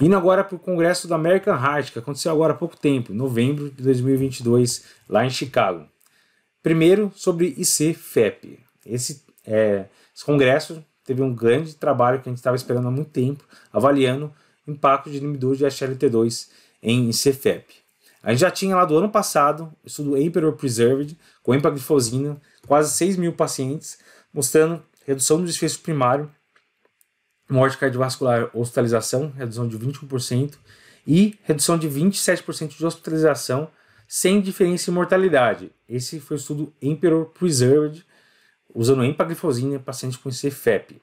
Indo agora para o congresso da American Heart, que aconteceu agora há pouco tempo, em novembro de 2022, lá em Chicago. Primeiro, sobre ICFEP. Esse, é, esse congresso teve um grande trabalho que a gente estava esperando há muito tempo, avaliando o impacto de inibidores de SLT2 em ICFEP. A gente já tinha lá do ano passado o estudo Emperor Preserved com empaglifosina, quase 6 mil pacientes, mostrando redução do desfecho primário morte cardiovascular, hospitalização, redução de 21%, e redução de 27% de hospitalização sem diferença em mortalidade. Esse foi o estudo Emperor Preserved, usando empaglifosina em pacientes com CFEP.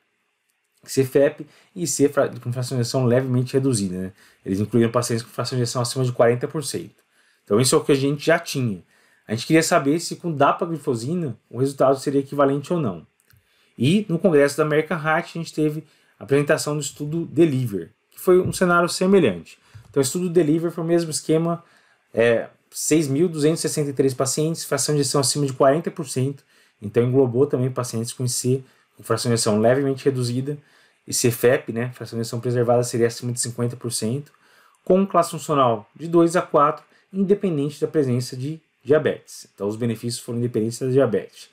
CFEP e C com fração de ejeção levemente reduzida. Né? Eles incluíram pacientes com fração de ejeção acima de 40%. Então isso é o que a gente já tinha. A gente queria saber se com dapaglifosina o resultado seria equivalente ou não. E no congresso da American Heart a gente teve apresentação do estudo Deliver, que foi um cenário semelhante. Então, o estudo Deliver foi o mesmo esquema, é, 6.263 pacientes, fração de ejeção acima de 40%, então englobou também pacientes com IC com fração de ejeção levemente reduzida, e CFEP, né, fração de ejeção preservada seria acima de 50%, com classe funcional de 2 a 4, independente da presença de diabetes. Então, os benefícios foram independentes da diabetes.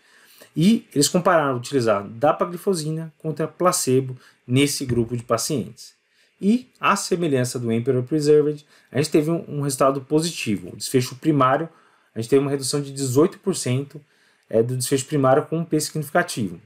E eles compararam utilizar dapaglifosina contra placebo nesse grupo de pacientes. E, à semelhança do Emperor Preserved, a gente teve um, resultado positivo. O desfecho primário, a gente teve uma redução de 18% é, do desfecho primário com um P significativo. O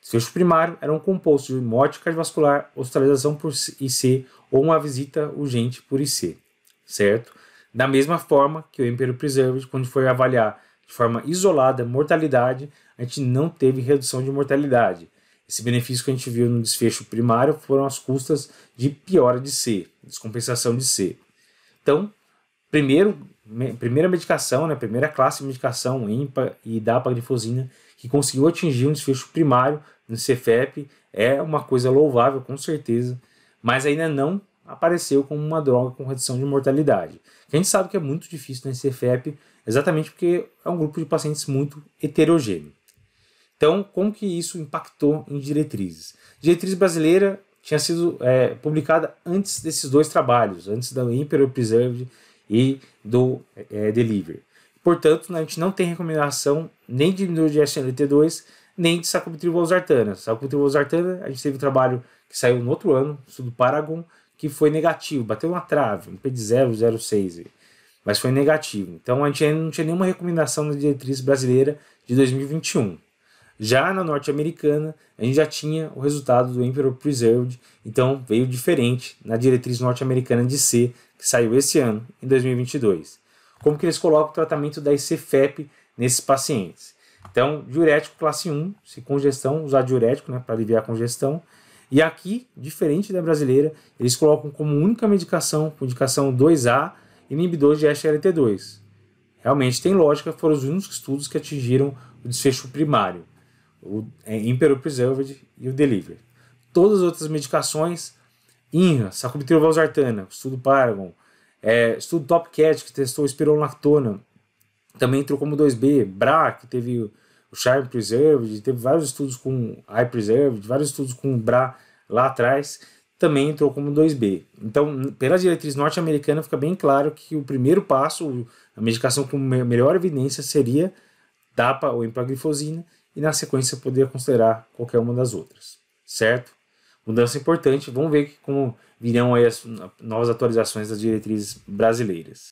desfecho primário era um composto de morte cardiovascular, hospitalização por IC ou uma visita urgente por IC, certo? Da mesma forma que o Emperor Preserved, quando foi avaliar de forma isolada mortalidade, a gente não teve redução de mortalidade. Esse benefício que a gente viu no desfecho primário foram as custas de piora de C, descompensação de C. Então, primeiro, primeira medicação, né, primeira classe de medicação, IMPA e dapaglifosina, que conseguiu atingir um desfecho primário no CFEP, é uma coisa louvável, com certeza, mas ainda não apareceu como uma droga com redução de mortalidade. A gente sabe que é muito difícil no CFEP, exatamente porque é um grupo de pacientes muito heterogêneo. Então, como que isso impactou em diretrizes? Diretriz brasileira tinha sido é, publicada antes desses dois trabalhos, antes da Imperial Preserved e do é, Deliver. Portanto, a gente não tem recomendação nem de inibidor de SLT2, nem de sacubitril/valsartana. A gente teve um trabalho que saiu no outro ano, estudo Paragon, que foi negativo, bateu uma trave, um P de 0,06, mas foi negativo. Então a gente ainda não tinha nenhuma recomendação na diretriz brasileira de 2021. Já na norte-americana, a gente já tinha o resultado do Emperor Preserved, então veio diferente na diretriz norte-americana de C, que saiu esse ano, em 2022. Como que eles colocam o tratamento da ICFEP nesses pacientes? Então, diurético classe 1, se congestão, usar diurético né, para aliviar a congestão. E aqui, diferente da brasileira, eles colocam como única medicação, com indicação 2A, inibidor de SLT2. Realmente tem lógica, foram os únicos estudos que atingiram o desfecho primário o é, Impero Preserved e o Deliver. Todas as outras medicações, INRA, sacubitril valsartana, estudo Paragon, é, estudo Topcat, que testou espironolactona, também entrou como 2B, BRA, que teve o Charm Preserved, teve vários estudos com I Preserved, vários estudos com BRA lá atrás, também entrou como 2B. Então, pela diretriz norte-americana, fica bem claro que o primeiro passo, a medicação com melhor evidência seria DAPA ou empaglifosina, e na sequência poderia considerar qualquer uma das outras, certo? Mudança importante, vamos ver como virão as novas atualizações das diretrizes brasileiras.